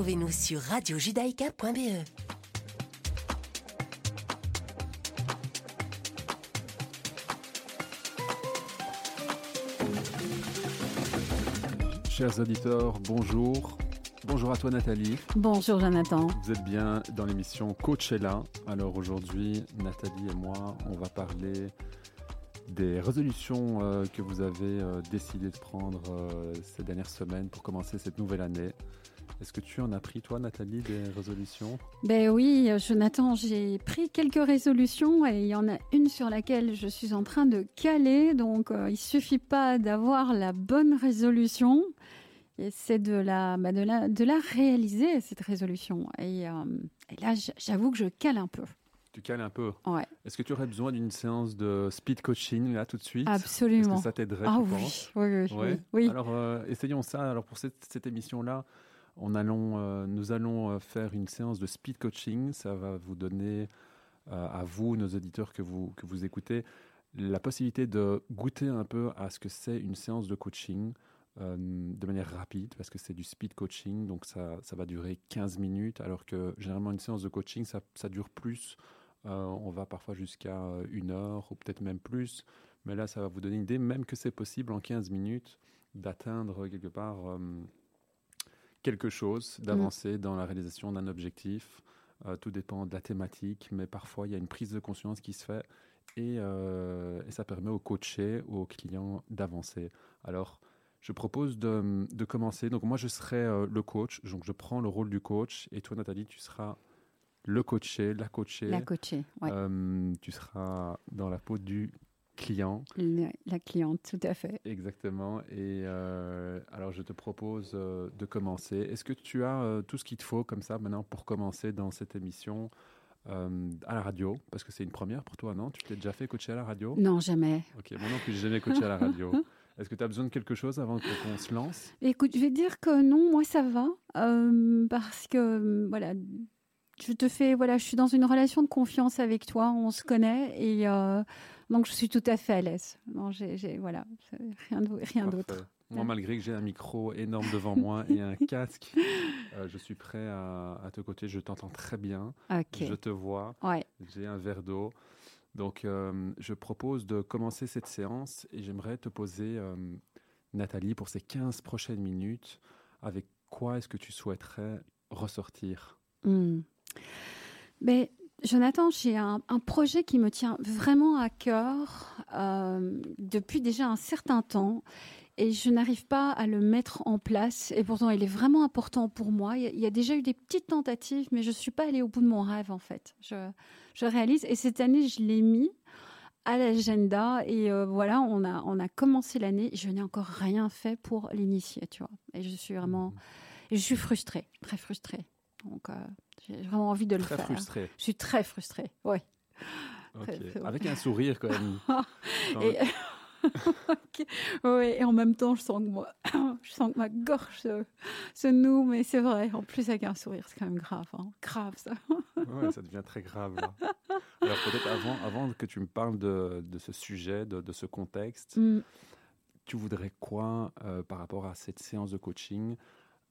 Retrouvez-nous sur radiojudaïka.be. Chers auditeurs, bonjour. Bonjour à toi Nathalie. Bonjour Jonathan. Vous êtes bien dans l'émission Coachella. Alors aujourd'hui, Nathalie et moi, on va parler des résolutions euh, que vous avez euh, décidé de prendre euh, ces dernières semaines pour commencer cette nouvelle année. Est-ce que tu en as pris, toi, Nathalie, des résolutions? Ben oui, Jonathan, j'ai pris quelques résolutions et il y en a une sur laquelle je suis en train de caler. Donc, il suffit pas d'avoir la bonne résolution, et c'est de la, bah, de la, de la réaliser cette résolution. Et, et là, j'avoue que je cale un peu. Tu cales un peu. Ouais. Est-ce que tu aurais besoin d'une séance de speed coaching là tout de suite? Absolument. Est-ce que ça t'aiderait Ah tu oui, penses? oui, oui, Ouais. oui. Alors euh, essayons ça. Alors pour cette, cette émission là, euh, nous allons euh, faire une séance de speed coaching. Ça va vous donner euh, à vous, nos auditeurs que vous que vous écoutez, la possibilité de goûter un peu à ce que c'est une séance de coaching. de manière rapide parce que c'est du speed coaching donc ça, ça va durer 15 minutes alors que généralement une séance de coaching ça, ça dure plus on va parfois jusqu'à une heure ou peut-être même plus. Mais là, ça va vous donner une idée, même que c'est possible en 15 minutes d'atteindre quelque part quelque chose, d'avancer dans la réalisation d'un objectif. Euh, tout dépend de la thématique, mais parfois il y a une prise de conscience qui se fait et, euh, et ça permet au coaché ou au client d'avancer. Alors, je propose de, de commencer. Donc moi, je serai euh, le coach, donc je prends le rôle du coach et toi, Nathalie, tu seras le coaché, la coachée. La coachée, ouais. Tu seras dans la peau du client. La, cliente, tout à fait. Exactement. Et euh, alors, je te propose euh, de commencer. Est-ce que tu as euh, tout ce qu'il te faut comme ça maintenant pour commencer dans cette émission euh, à la radio? Parce que c'est une première pour toi, non? Tu t'es déjà fait coacher à la radio? Non, jamais. Ok, moi non plus, j'ai jamais coaché à la radio. Est-ce que tu as besoin de quelque chose avant qu'on se lance? Écoute, je vais dire que non, moi ça va, euh, parce que voilà, je te fais, voilà, je suis dans une relation de confiance avec toi, on se connaît et euh, donc je suis tout à fait à l'aise. J'ai, j'ai- voilà, rien, d'autre. Moi, malgré que j'ai un micro énorme devant moi et un casque, euh, je suis prêt à, à te coacher. Je t'entends très bien. Ok. Je te vois. Ouais. J'ai un verre d'eau. Donc, euh, je propose de commencer cette séance et j'aimerais te poser, euh, Nathalie, pour ces 15 prochaines minutes, avec quoi est-ce que tu souhaiterais ressortir? Hmm. Mais Jonathan, j'ai un, un projet qui me tient vraiment à cœur euh, depuis déjà un certain temps et je n'arrive pas à le mettre en place et pourtant il est vraiment important pour moi. Il y a, déjà eu des petites tentatives mais je suis pas allée au bout de mon rêve en fait. Je, je réalise et cette année je l'ai mis à l'agenda et euh, voilà on a on a commencé l'année. Je n'ai encore rien fait pour l'initier, tu vois. Et je suis vraiment, et je suis frustrée, très frustrée. Donc, euh, j'ai vraiment envie de le Très faire. frustré. Je suis très frustrée, oui. Ok. Très- très- Avec un sourire quand même. Et... Ouais, et en même temps, je sens que moi, je sens que ma gorge se, se noue, mais c'est vrai. En plus, avec un sourire, c'est quand même grave, hein. grave ça. Ouais, ça devient très grave. Là. Alors peut-être avant, avant que tu me parles de, de ce sujet, de, de ce contexte, Mm. tu voudrais quoi euh, par rapport à cette séance de coaching?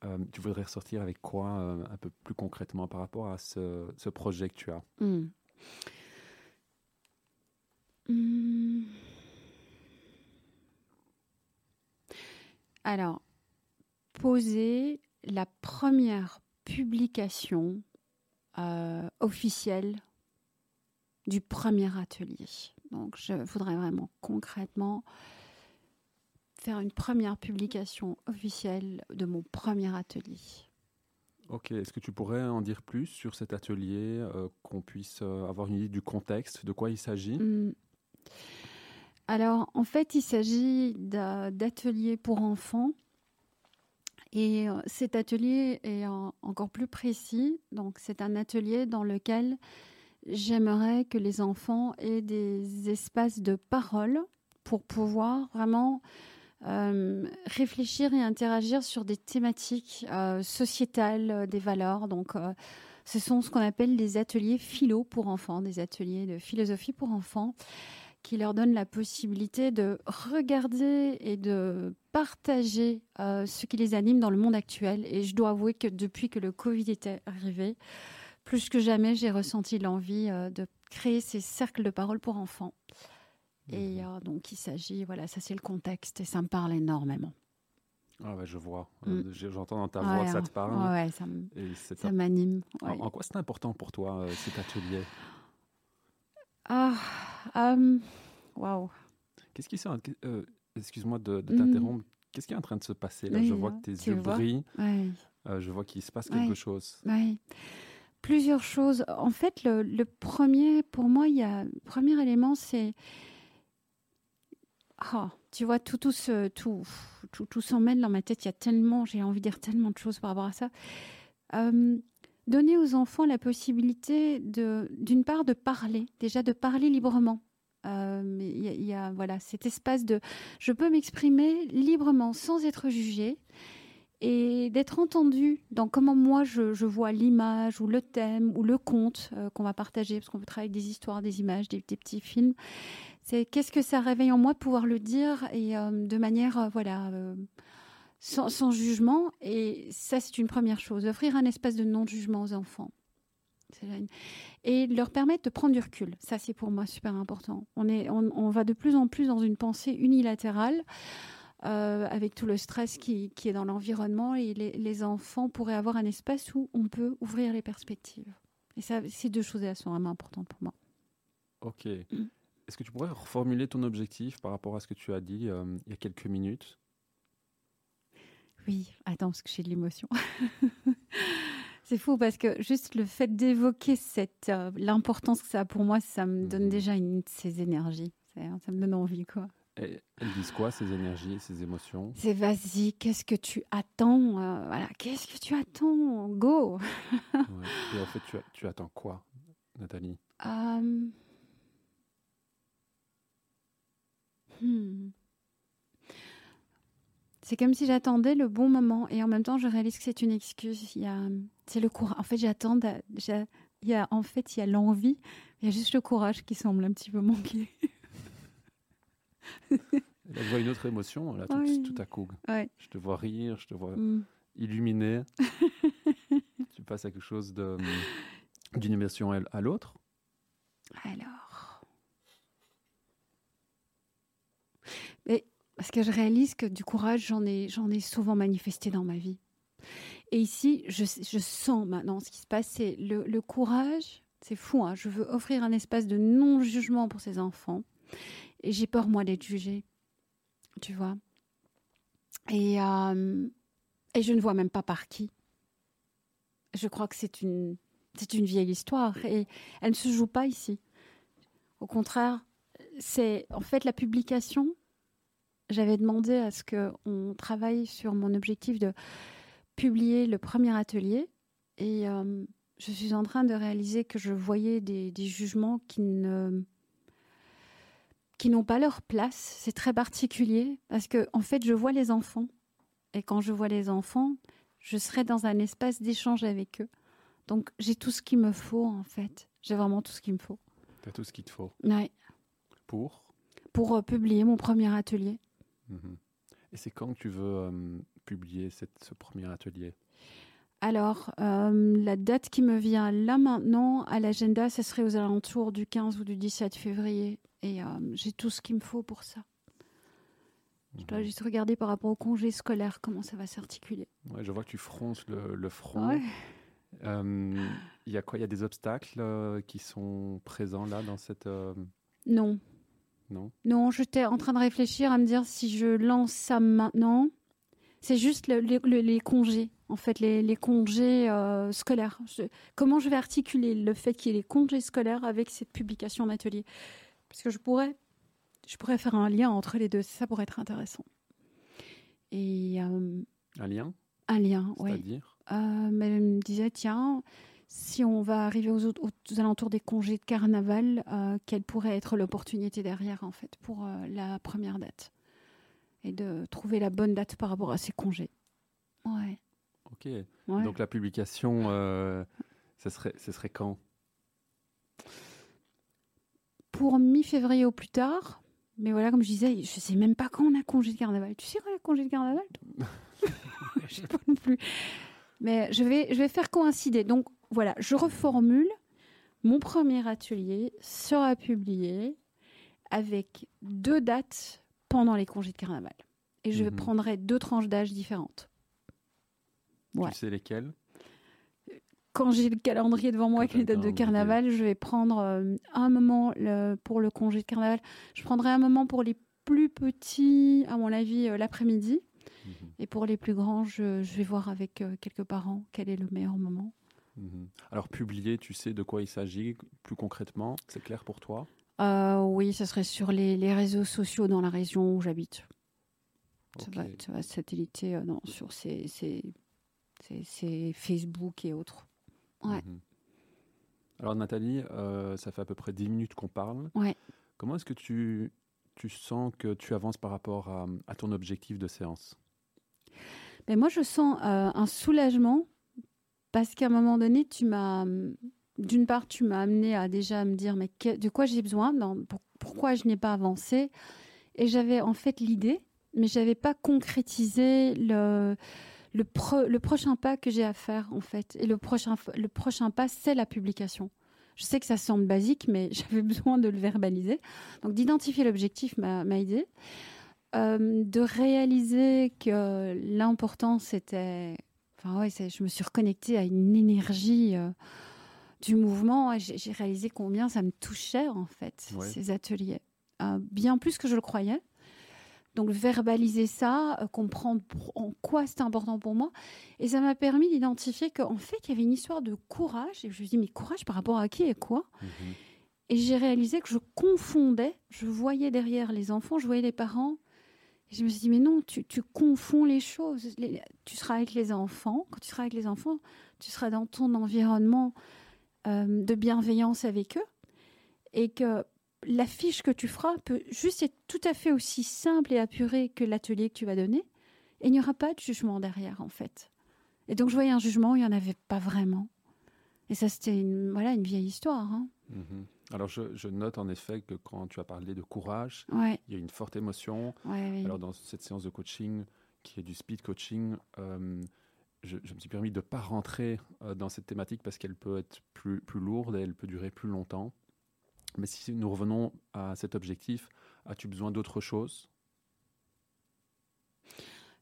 Euh, Tu voudrais ressortir avec quoi euh, un peu plus concrètement par rapport à ce, projet que tu as? Mm. Mm. Alors, poser la première publication euh, officielle du premier atelier. Donc, je voudrais vraiment concrètement faire une première publication officielle de mon premier atelier. Ok, est-ce que tu pourrais en dire plus sur cet atelier, euh, qu'on puisse euh, avoir une idée du contexte, de quoi il s'agit? Hmm. Alors, en fait, il s'agit d'a- d'ateliers pour enfants. Et euh, cet atelier est en- encore plus précis. Donc, c'est un atelier dans lequel j'aimerais que les enfants aient des espaces de parole pour pouvoir vraiment euh, réfléchir et interagir sur des thématiques euh, sociétales, euh, des valeurs. Donc, ce sont ce qu'on appelle des ateliers philo pour enfants, des ateliers de philosophie pour enfants qui leur donne la possibilité de regarder et de partager ce qui les anime dans le monde actuel. Et je dois avouer que depuis que le Covid était arrivé, plus que jamais, j'ai ressenti l'envie de créer ces cercles de parole pour enfants. Et Mhm. donc, il s'agit, voilà, ça c'est le contexte et ça me parle énormément. Ah ouais, je vois. Mm. Euh, j'ai- J'entends dans ta Ouais, voix que ça hein. te parle. Ouais, ça me- Et c'est ça un- m'anime. en, ouais. en quoi c'est important pour toi, euh, cet atelier? Ah, hum, waouh. Qu'est-ce qui s'est... euh, Excuse-moi de, de Mhm. t'interrompre. Qu'est-ce qui est en train de se passer là? Oui, Je vois hein, que tes yeux brillent. Euh, je vois qu'il se passe quelque chose. Oui. Plusieurs choses. En fait, le, le premier, pour moi, il y a le premier élément, c'est Ah, tu vois, tout, tout, se, tout, tout, tout s'en mêle dans ma tête. Il y a tellement, j'ai envie de dire tellement de choses par rapport à ça. Euh, donner aux enfants la possibilité de, d'une part, de parler, déjà de parler librement. Euh, il y y, a voilà cet espace de, je peux m'exprimer librement sans être jugée et d'être entendu dans comment moi je, vois l'image ou le thème ou le conte euh, qu'on va partager, parce qu'on peut travailler des histoires, des images, des petits films. C'est qu'est-ce que ça réveille en moi de pouvoir le dire et euh, de manière euh, voilà euh, sans, sans jugement. Et ça c'est une première chose, offrir un espace de non-jugement aux enfants. Et leur permettre de prendre du recul. Ça, c'est pour moi super important. On, est, on, on va de plus en plus dans une pensée unilatérale euh, avec tout le stress qui, qui est dans l'environnement et les, les enfants pourraient avoir un espace où on peut ouvrir les perspectives. Et ça, ces deux choses elles sont vraiment importantes pour moi. Ok. Mm. Est-ce que tu pourrais reformuler ton objectif par rapport à ce que tu as dit euh, il y a quelques minutes? Oui, attends, parce que j'ai de l'émotion. C'est fou parce que juste le fait d'évoquer cette euh, l'importance que ça a pour moi, ça me donne Mhm. déjà une de ces énergies. C'est- Ça me donne envie, quoi. Et Elles disent quoi, ces énergies, ces émotions? C'est vas-y, qu'est-ce que tu attends euh, Voilà, qu'est-ce que tu attends? Go Ouais. Et en fait, tu, attends quoi, Nathalie? Euh, hmm. C'est comme si j'attendais le bon moment et en même temps je réalise que c'est une excuse. Il y a, c'est le courage. En fait, j'attends. Il y a, en fait, il y a l'envie. Il y a juste le courage qui semble un petit peu manquer. Là, je vois une autre émotion, là, tout, Oui. tout à coup. Ouais. Je te vois rire, je te vois Hmm. illuminé. tu passes à quelque chose de, d'une émotion à l'autre? Alors. Mais parce que je réalise que du courage, j'en ai, souvent manifesté dans ma vie. Et ici, je, sens maintenant ce qui se passe, c'est le, courage. C'est fou, hein, je veux offrir un espace de non-jugement pour ces enfants. Et j'ai peur, moi, d'être jugée. Tu vois et, euh, et je ne vois même pas par qui. Je crois que c'est une vieille histoire. Et elle ne se joue pas ici. Au contraire, c'est en fait la publication. J'avais demandé à ce qu'on travaille sur mon objectif de publier le premier atelier. Et euh, je suis en train de réaliser que je voyais des, des jugements qui ne qui n'ont pas leur place. C'est très particulier parce que en fait, je vois les enfants. Et quand je vois les enfants, je serai dans un espace d'échange avec eux. Donc j'ai tout ce qu'il me faut en fait. J'ai vraiment tout ce qu'il me faut. Tu as tout ce qu'il te faut Ouais. pour? Pour euh, publier mon premier atelier. Mhm. Et c'est quand que tu veux euh, publier cette, ce premier atelier? Alors, euh, la date qui me vient là maintenant à l'agenda, ce serait aux alentours du 15 ou du 17 février. Et euh, j'ai tout ce qu'il me faut pour ça. Je dois Mhm. juste regarder par rapport au congé scolaire comment ça va s'articuler. Ouais, je vois que tu fronces le, le front. Ouais. Euh, Il y a quoi? Il y a des obstacles qui sont présents là dans cette. Non, non non, j'étais en train de réfléchir à me dire si je lance ça maintenant. C'est juste le- le- le- les congés, en fait, les, les congés euh, scolaires. Je- comment je vais articuler le fait qu'il y ait les congés scolaires avec cette publication d'atelier Parce que je pourrais, je pourrais faire un lien entre les deux. Ça pourrait être intéressant. Et euh, Un lien? un lien, oui. C'est-à-dire? Euh, mais elle me disait, tiens, si on va arriver aux, autres- aux alentours des congés de carnaval, euh, quelle pourrait être l'opportunité derrière, en fait, pour euh, la première date Et de trouver la bonne date par rapport à ces congés. Ouais. Ok. ouais. Donc la publication, euh, ce, serait, ce serait quand? Pour mi-février au plus tard. Mais voilà, comme je disais, je sais même pas quand on a congé de carnaval. Tu sais quand on a congé de carnaval Je sais pas non plus. Mais je vais, je vais faire coïncider. Donc voilà, je reformule. Mon premier atelier sera publié avec deux dates pendant les congés de carnaval. Et je Mhm. prendrai deux tranches d'âge différentes. Ouais. Tu sais lesquels Quand j'ai le calendrier devant moi avec les dates de carnaval, je vais prendre euh, un moment le- pour le congé de carnaval. Je prendrai un moment pour les plus petits, à mon avis, euh, l'après-midi. Mhm, Et pour les plus grands, je, je vais voir avec euh, quelques parents quel est le meilleur moment. Mhm. Alors, publier, tu sais de quoi il s'agit plus concrètement C'est clair pour toi? Euh, oui, ce serait sur les, les réseaux sociaux dans la région où j'habite. Ça, Ok. va, ça va satelliter euh, non, sur ces, ces, ces- ces Facebook et autres. Ouais. Mhm. Alors Nathalie, euh, ça fait à peu près 10 minutes qu'on parle. Ouais. Comment est-ce que tu, tu sens que tu avances par rapport à, à ton objectif de séance? Mais moi, je sens un soulagement parce qu'à un moment donné, tu m'as, d'une part, tu m'as amené à déjà me dire mais de quoi j'ai besoin, pourquoi je n'ai pas avancé, et j'avais en fait l'idée, mais j'avais pas concrétisé le le, pro- le prochain pas que j'ai à faire en fait. Et le prochain le prochain pas, c'est la publication. Je sais que ça semble basique, mais j'avais besoin de le verbaliser. Donc d'identifier l'objectif m'a m'a aidé. Euh, de réaliser que l'important c'était enfin ouais je me suis reconnectée à une énergie euh, du mouvement et j'ai réalisé combien ça me touchait en fait Ouais. ces ateliers Euh, bien plus que je le croyais donc verbaliser ça euh, comprendre en quoi c'était important pour moi et ça m'a permis d'identifier qu'en fait il y avait une histoire de courage et je me suis dit mais courage par rapport à qui et quoi? Mhm. et j'ai réalisé que je confondais, je voyais derrière les enfants, je voyais les parents. Je me suis dit, mais non, tu, confonds les choses. Tu seras avec les enfants. Quand tu seras avec les enfants, tu seras dans ton environnement euh, de bienveillance avec eux. Et que l'affiche que tu feras peut juste être tout à fait aussi simple et apurée que l'atelier que tu vas donner. Et il n'y aura pas de jugement derrière, en fait. Et donc, je voyais un jugement, il n'y en avait pas vraiment. Et ça, c'était une, voilà, une vieille histoire. hein. Mhm. Alors je, je note en effet que quand tu as parlé de courage, Ouais, il y a une forte émotion. ouais. Alors dans cette séance de coaching, qui est du speed coaching, euh, je, je me suis permis de ne pas rentrer euh, dans cette thématique parce qu'elle peut être plus, plus lourde et elle peut durer plus longtemps. Mais si nous revenons à cet objectif, as-tu besoin d'autre chose?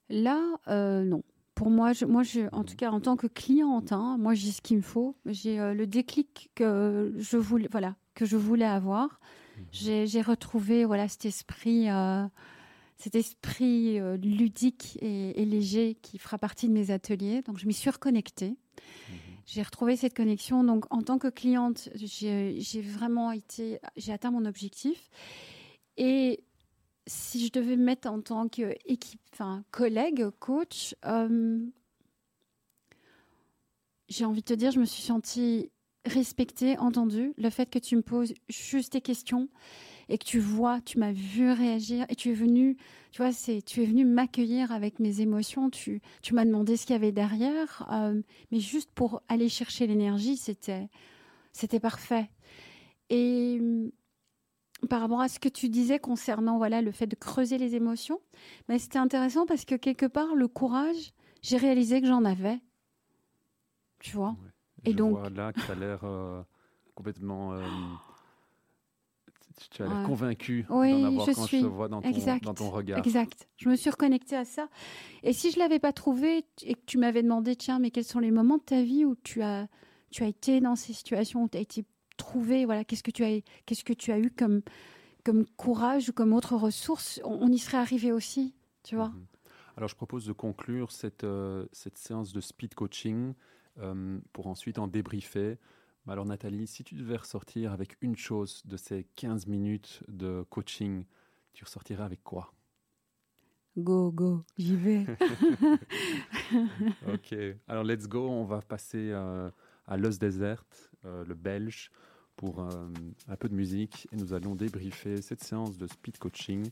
Là, euh, non. Pour moi, je, moi je, en tout cas, en tant que cliente, hein, moi, j'ai ce qu'il me faut. J'ai euh, le déclic que je voulais, voilà, que je voulais avoir. J'ai j'ai retrouvé, voilà, cet esprit, euh, cet esprit euh, ludique et, et léger qui fera partie de mes ateliers. Donc, je m'y suis reconnectée. J'ai retrouvé cette connexion. Donc, en tant que cliente, j'ai j'ai vraiment été, j'ai atteint mon objectif. Et si je devais me mettre en tant qu'équipe, enfin, collègue, coach, euh, j'ai envie de te dire, je me suis sentie respectée, entendue. Le fait que tu me poses juste tes questions et que tu vois, tu m'as vu réagir et tu es venu, tu vois, c'est, tu es venu m'accueillir avec mes émotions. Tu, tu m'as demandé ce qu'il y avait derrière, euh, mais juste pour aller chercher l'énergie, c'était, c'était parfait. Et hum, par rapport à ce que tu disais concernant voilà le fait de creuser les émotions, mais c'était intéressant parce que quelque part le courage, j'ai réalisé que j'en avais. Tu vois? Et je donc- vois là que tu as l'air euh, complètement... euh, tu- as l'air convaincu Oui, d'en avoir je quand suis. je te vois dans ton, Exact. dans ton regard. Exact. Je me suis reconnectée à ça. Et si je l'avais pas trouvé et que tu m'avais demandé, tiens, mais quels sont les moments de ta vie où tu as, tu as été dans ces situations, où tu as été trouvé, voilà, qu'est-ce que tu as, qu'est-ce que tu as eu comme, comme courage ou comme autre ressource, on, on y serait arrivé aussi, tu vois. Mhm. Alors, je propose de conclure cette, euh, cette séance de speed coaching euh, pour ensuite en débriefer. Alors, Nathalie, si tu devais ressortir avec une chose de ces 15 minutes de coaching, tu ressortirais avec quoi? Go, go, j'y vais. Ok. Alors, let's go. On va passer euh, à Los Desert, euh, le belge, pour un peu de musique. Et nous allons débriefer cette séance de speed coaching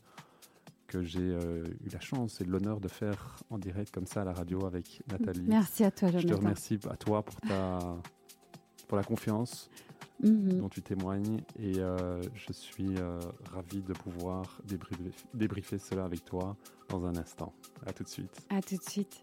que j'ai euh, eu la chance et l'honneur de faire en direct comme ça à la radio avec Nathalie. Merci à toi, Je te Jonathan. remercie à toi pour, ta, pour la confiance Mhm. dont tu témoignes et euh, je suis euh, ravi de pouvoir débriefer, débriefer cela avec toi dans un instant. À tout de suite. À tout de suite.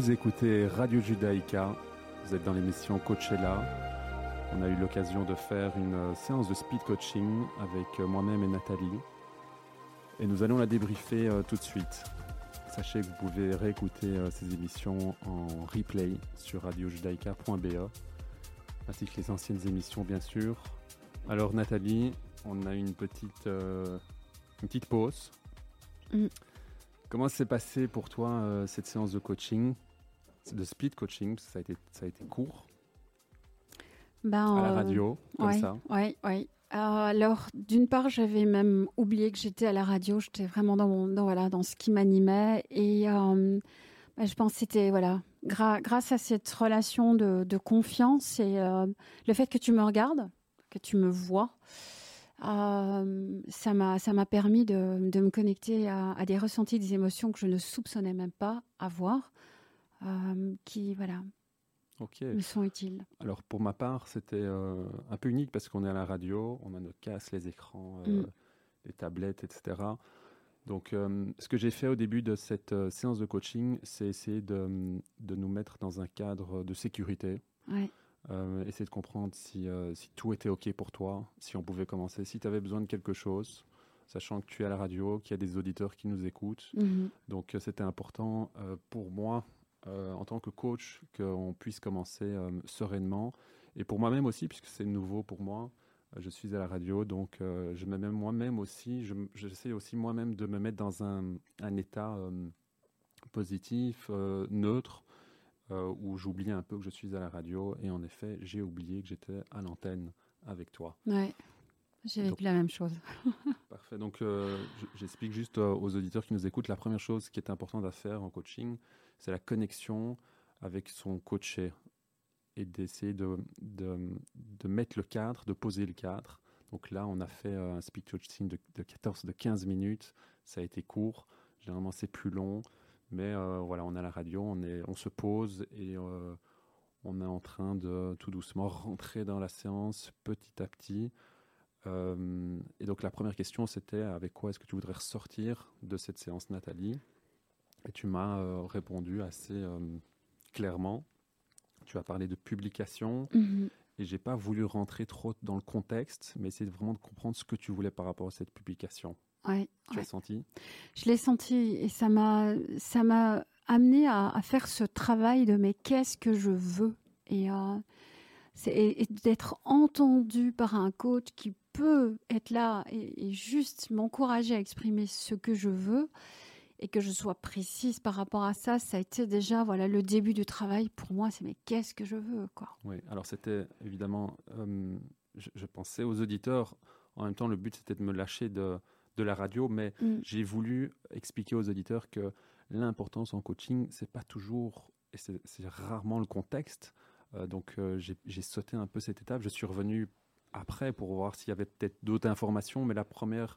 Vous écoutez Radio Judaïka, vous êtes dans l'émission Coachella. On a eu l'occasion de faire une euh, séance de speed coaching avec euh, moi-même et Nathalie. Et nous allons la débriefer euh, tout de suite. Sachez que vous pouvez réécouter euh, ces émissions en replay sur radiojudaïka.be, ainsi que les anciennes émissions bien sûr. Alors Nathalie, on a une petite, euh, une petite pause. Mm. Comment s'est passé pour toi cette séance de coaching, de speed coaching Ça a été, ça a été court ben, À la radio, comme ça Oui, oui. alors, d'une part, j'avais même oublié que j'étais à la radio. J'étais vraiment dans, mon, dans, voilà, dans ce qui m'animait. Et ben, je pense que c'était voilà, grâce à cette relation de, confiance et le fait que tu me regardes, que tu me vois, euh, ça m'a permis de, de, me connecter à, des ressentis, des émotions que je ne soupçonnais même pas avoir, euh, qui voilà me sont utiles. Alors pour ma part, c'était euh, un peu unique parce qu'on est à la radio, on a nos casques, les écrans, mm. les tablettes, etc. Donc, ce que j'ai fait au début de cette séance de coaching, c'est essayer de, de, nous mettre dans un cadre de sécurité. Ouais. Euh, essayer de comprendre si, euh, si, tout était OK pour toi, si on pouvait commencer, si tu avais besoin de quelque chose, sachant que tu es à la radio, qu'il y a des auditeurs qui nous écoutent. Mhm. Donc euh, c'était important pour moi, en tant que coach, qu'on puisse commencer sereinement. Et pour moi-même aussi, puisque c'est nouveau pour moi, je suis à la radio, donc je me mets moi-même aussi, j'essaie aussi moi-même de me mettre dans un, un état positif, neutre, euh, où j'oubliais un peu que je suis à la radio. Et en effet, j'ai oublié que j'étais à l'antenne avec toi. Ouais, j'ai vécu la même chose. parfait. Donc, euh, j'explique juste euh, aux auditeurs qui nous écoutent la première chose qui est importante à faire en coaching, c'est la connexion avec son coaché et d'essayer de, de, mettre le cadre, de poser le cadre. Donc là, on a fait un speak coaching de, de 14, de 15 minutes. Ça a été court. Généralement, c'est plus long. Mais euh, voilà, on à la radio, on, est, on se pose et euh, on est en train de tout doucement rentrer dans la séance petit à petit. Euh, et donc la première question, c'était avec quoi est-ce que tu voudrais ressortir de cette séance, Nathalie? Et tu m'as répondu assez clairement. Tu as parlé de publication. Mhm. Et j'ai pas voulu rentrer trop dans le contexte, mais essayer vraiment de comprendre ce que tu voulais par rapport à cette publication. Ouais, tu l'as senti? Je l'ai senti et ça m'a ça m'a amené à, faire ce travail de mais qu'est-ce que je veux? Et, euh, et, d'être entendu par un coach qui peut être là et, juste m'encourager à exprimer ce que je veux et que je sois précise par rapport à ça, ça a été déjà voilà le début du travail pour moi. C'est mais qu'est-ce que je veux quoi? Oui, alors c'était évidemment, euh, je, je, pensais aux auditeurs. En même temps, le but c'était de me lâcher de de la radio, mais mm. j'ai voulu expliquer aux auditeurs que l'importance en coaching, c'est pas toujours, et c'est rarement le contexte. Euh, donc euh, j'ai sauté un peu cette étape. Je suis revenu après pour voir s'il y avait peut-être d'autres informations, mais la première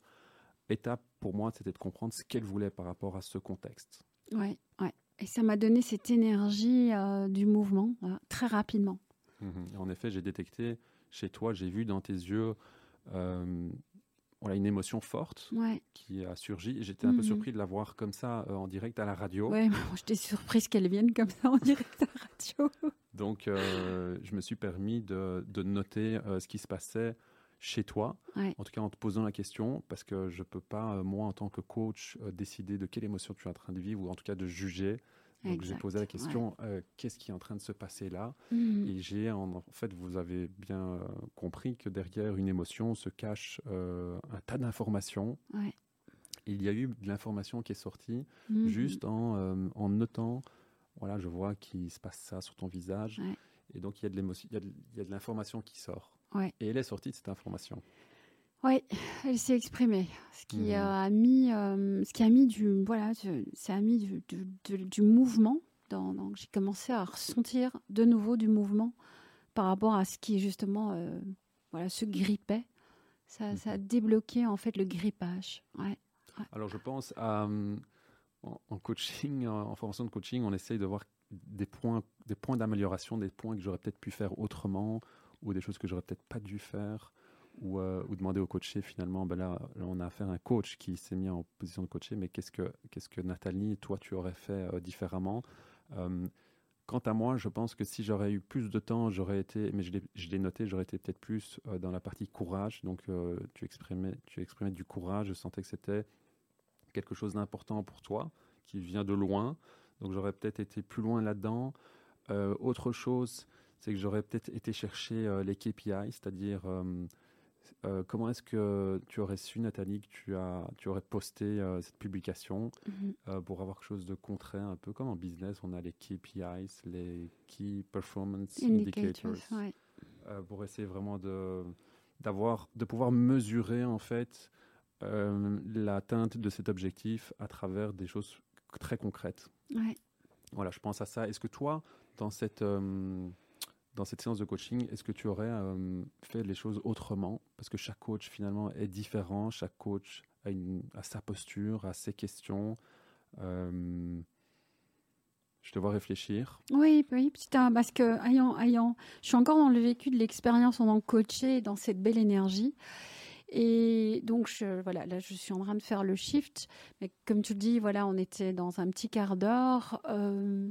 étape pour moi, c'était de comprendre ce qu'elle voulait par rapport à ce contexte. Ouais, ouais. Et ça m'a donné cette énergie euh, du mouvement très rapidement. Mhm. En effet, j'ai détecté chez toi, j'ai vu dans tes yeux voilà, une émotion forte qui a surgi. J'étais un peu mhm. surpris de la voir comme ça euh, en direct à la radio. Oui, j'étais surprise qu'elle vienne comme ça en direct à la radio. Donc, euh, je me suis permis de, de noter euh, ce qui se passait chez toi, en tout cas en te posant la question, parce que je ne peux pas, moi, en tant que coach, décider de quelle émotion tu es en train de vivre, ou en tout cas de juger donc j'ai posé la question euh, qu'est-ce qui est en train de se passer là? Mhm. Et j'ai en, fait, vous avez bien euh, compris que derrière une émotion se cache euh, un tas d'informations. Il y a eu de l'information qui est sortie mhm. juste en, en, notant, voilà, je vois qu'il se passe ça sur ton visage. Et donc il y a de l'information qui sort. Et elle est sortie de cette information. Oui, elle s'est exprimée, ce qui mmh. a mis, euh, ce qui a mis du, voilà, ça a mis du, du, mouvement. Dans, j'ai commencé à ressentir de nouveau du mouvement par rapport à ce qui justement, euh, voilà, se grippait. Ça, ça, a mmh. débloqué en fait le grippage. Ouais. Alors je pense à, euh, en, coaching, en formation de coaching, on essaye de voir des points, des points d'amélioration, des points que j'aurais peut-être pu faire autrement ou des choses que j'aurais peut-être pas dû faire ou, euh, demander au coaché finalement, ben là, on a affaire à un coach qui s'est mis en position de coacher, mais qu'est-ce que, qu'est-ce que Nathalie, toi, tu aurais fait euh, différemment? Euh, Quant à moi, je pense que si j'aurais eu plus de temps, j'aurais été, mais je l'ai noté, j'aurais été peut-être plus dans la partie courage. Donc, tu, exprimais, tu exprimais du courage, je sentais que c'était quelque chose d'important pour toi, qui vient de loin. Donc, j'aurais peut-être été plus loin là-dedans. autre chose, c'est que j'aurais peut-être été chercher les KPI, c'est-à-dire Euh, comment est-ce que tu aurais su, Nathalie, que tu, as, tu aurais posté euh, cette publication Mhm. euh, pour avoir quelque chose de concret, un peu comme en business, on a les KPIs, les Key Performance Indicators, Indicators, ouais. euh, pour essayer vraiment de, d'avoir, de pouvoir mesurer en fait euh, l'atteinte de cet objectif à travers des choses très concrètes. Ouais. Voilà, je pense à ça. Est-ce que toi, dans cette, euh, dans cette séance de coaching, est-ce que tu aurais euh, fait les choses autrement? Parce que chaque coach, finalement, est différent. Chaque coach a, sa posture, a ses questions. Euh, je te vois réfléchir. Oui, oui, un, parce que ayant, ayant, je suis encore dans le vécu de l'expérience en tant que coachée, dans cette belle énergie. Et donc, je, voilà, là, je suis en train de faire le shift. Mais comme tu le dis, voilà, on était dans un petit quart d'heure. Euh,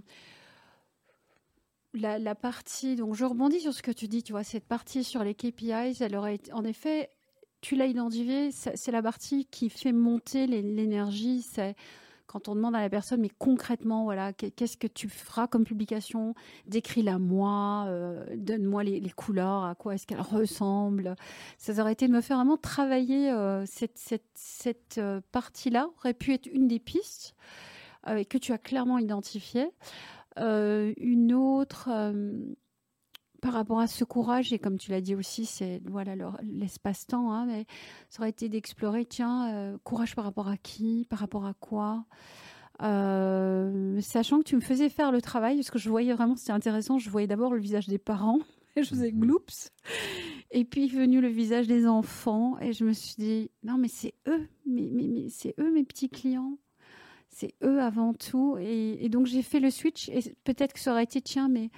la, partie, donc je rebondis sur ce que tu dis, tu vois, cette partie sur les KPIs, elle aurait été, en effet, tu l'as identifié, c'est la partie qui fait monter l'énergie, c'est quand on demande à la personne, mais concrètement, voilà, qu'est- qu'est-ce que tu feras comme publication? Décris-la moi, euh, donne-moi les, couleurs, à quoi est-ce qu'elle ressemble. Ça aurait été de me faire vraiment travailler euh, cette, cette, cette euh, partie-là, aurait pu être une des pistes que tu as clairement identifiées. Euh, une autre, euh, par rapport à ce courage, et comme tu l'as dit aussi, c'est voilà l'espace-temps, hein, mais ça aurait été d'explorer, tiens, euh, courage par rapport à qui, par rapport à quoi sachant que tu me faisais faire le travail, parce que je voyais vraiment, c'était intéressant, je voyais d'abord le visage des parents, et je faisais Mhm. gloops, et puis est venu le visage des enfants, et je me suis dit, non mais c'est eux, mais, mais, mais c'est eux mes petits clients, c'est eux avant tout, et, donc j'ai fait le switch, et peut-être que ça aurait été, tiens, mais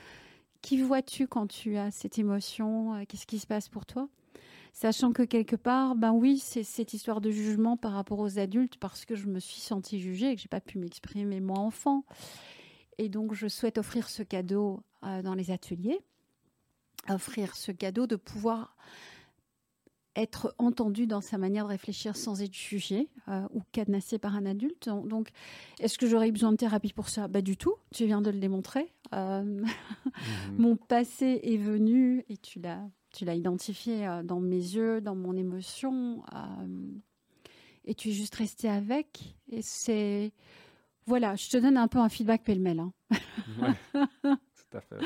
qui vois-tu quand tu as cette émotion? Euh, Qu'est-ce qui se passe pour toi? Sachant que quelque part, ben oui, c'est cette histoire de jugement par rapport aux adultes parce que je me suis sentie jugée et que j'ai pas pu m'exprimer moi enfant. Et donc, je souhaite offrir ce cadeau euh, dans les ateliers, offrir ce cadeau de pouvoir être entendu dans sa manière de réfléchir sans être jugé euh, ou cadenassé par un adulte. Donc- est-ce que j'aurais eu besoin de thérapie pour ça? Pas du tout. Tu viens de le démontrer. Euh, Mhm. mon passé est venu et tu l'as tu l'as identifié euh, dans mes yeux, dans mon émotion et tu es juste resté avec et c'est voilà, je te donne un peu un feedback pêle-mêle. hein. Ouais, tout à fait.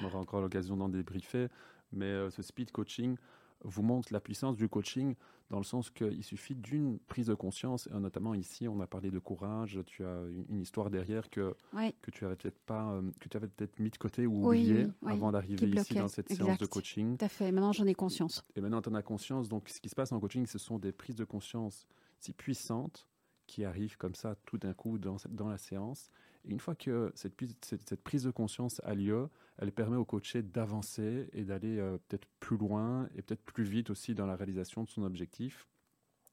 On aura encore l'occasion d'en débriefer. Mais ce speed coaching vous montre la puissance du coaching dans le sens qu'il suffit d'une prise de conscience. Et notamment ici, on a parlé de courage. Tu as une, histoire derrière que, Ouais. que tu avais peut-être pas, euh, que tu avais peut-être mis de côté ou Oui, oublié oui, avant d'arriver ici dans cette séance de coaching. Tout à fait. Maintenant, j'en ai conscience. Et maintenant, tu en as conscience. Donc, ce qui se passe en coaching, ce sont des prises de conscience si puissantes qui arrivent comme ça tout d'un coup dans, dans la séance. Une fois que cette, prise- de conscience a lieu, elle permet au coaché d'avancer et d'aller euh, peut-être plus loin et peut-être plus vite aussi dans la réalisation de son objectif.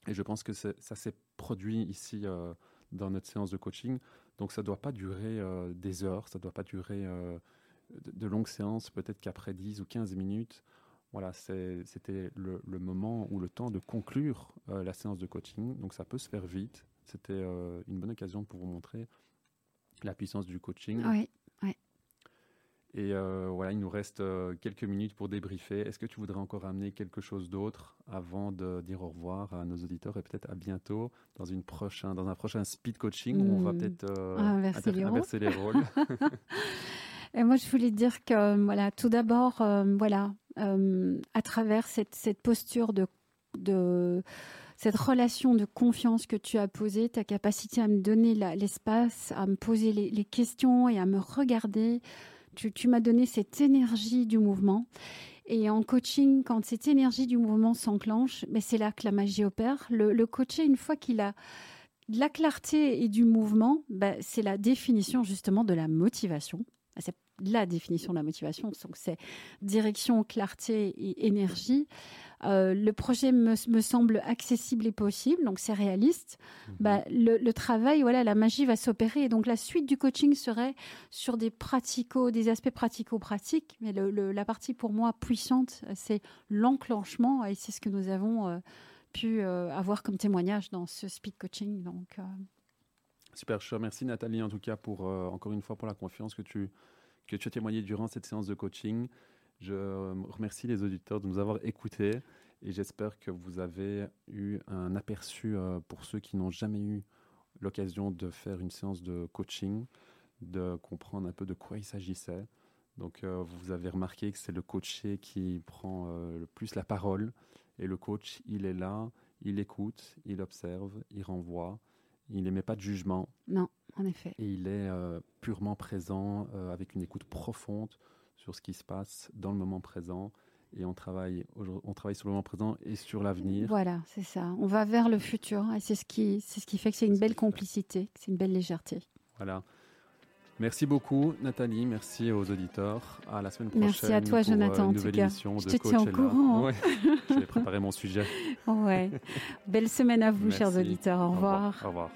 Et je pense que ça s'est produit ici euh, dans notre séance de coaching. Donc, ça ne doit pas durer euh, des heures, ça ne doit pas durer de, longues séances, peut-être qu'après 10 ou 15 minutes, voilà, c'était le, le moment ou le temps de conclure la séance de coaching. Donc ça peut se faire vite. C'était une bonne occasion pour vous montrer la puissance du coaching. Oui. Et euh, voilà, il nous reste euh, quelques minutes pour débriefer. Est-ce que tu voudrais encore amener quelque chose d'autre avant de dire au revoir à nos auditeurs et peut-être à bientôt dans, une prochain, dans un prochain speed coaching où on va Hmm. peut-être euh, Inverser inter- les rôles. inverser les rôles. Et moi, je voulais dire que, voilà, tout d'abord, euh, voilà, à travers cette, cette posture de, de cette relation de confiance que tu as posée, ta capacité à me donner l'espace, à me poser les, questions et à me regarder, tu, m'as donné cette énergie du mouvement. Et en coaching, quand cette énergie du mouvement s'enclenche, ben c'est là que la magie opère. Le, le coaché, une fois qu'il a de la clarté et du mouvement, ben c'est la définition justement de la motivation. C'est la définition de la motivation. Donc, c'est direction, clarté et énergie. Euh, le projet me, me semble accessible et possible, donc c'est réaliste. Mhm. Bah, le, le travail, voilà, la magie va s'opérer. Et donc, la suite du coaching serait sur des pratico, des aspects pratico-pratiques. Mais le- le- la partie pour moi puissante, c'est l'enclenchement. Et c'est ce que nous avons euh, pu euh, avoir comme témoignage dans ce speed coaching. Donc, euh, Super, je te remercie Nathalie en tout cas pour euh, encore une fois pour la confiance que tu, que tu as témoigné durant cette séance de coaching. Je euh, remercie les auditeurs de nous avoir écoutés Et j'espère que vous avez eu un aperçu pour ceux qui n'ont jamais eu l'occasion de faire une séance de coaching, de comprendre un peu de quoi il s'agissait. Donc vous avez remarqué que c'est le coaché qui prend le plus la parole et le coach, il est là, il écoute, il observe, il renvoie, il n'émet pas de jugement. Non, en effet. Et il est euh, purement présent euh, avec une écoute profonde sur ce qui se passe dans le moment présent. Et on travaille, on travaille sur le moment présent et sur l'avenir. Voilà, c'est ça. On va vers le futur. Et c'est ce qui, c'est ce qui fait que c'est une belle complicité, c'est une belle légèreté. Voilà. Merci beaucoup, Nathalie. Merci aux auditeurs. À la semaine prochaine. Merci à toi, Jonathan. Une nouvelle émission je de te tiens au courant. Ouais. J'ai préparé mon sujet. Ouais. Belle semaine à vous, chers auditeurs. Au revoir. Au revoir.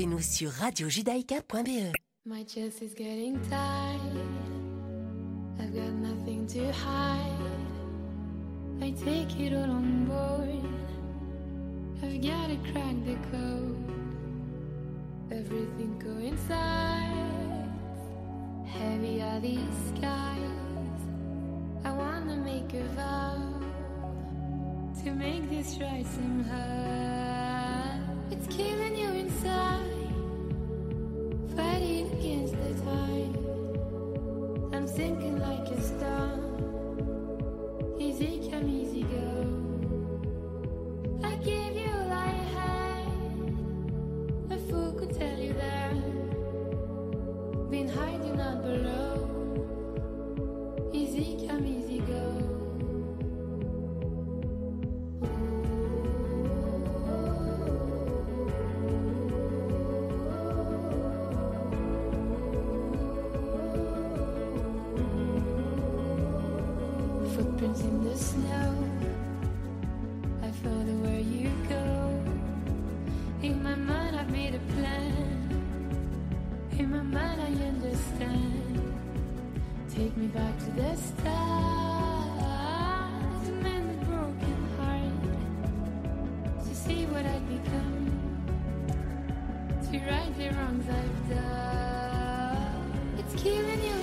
Retrouvez-nous sur radiojudaïka.be. My chest is getting tight. I've got nothing to hide. I take it all on board. I've got to crack the code. Everything coincides. Heavy are these skies. I wanna make a vow to make this right somehow. It's killing you inside, fighting against the tide. I'm sinking like a star. To right the wrongs I've done. Uh, it's killing you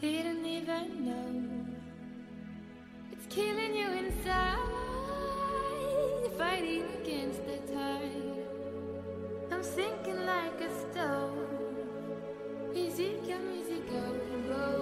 Didn't even know. It's killing you inside, fighting against the tide. I'm sinking like a stone. Easy, come, easy, go, go.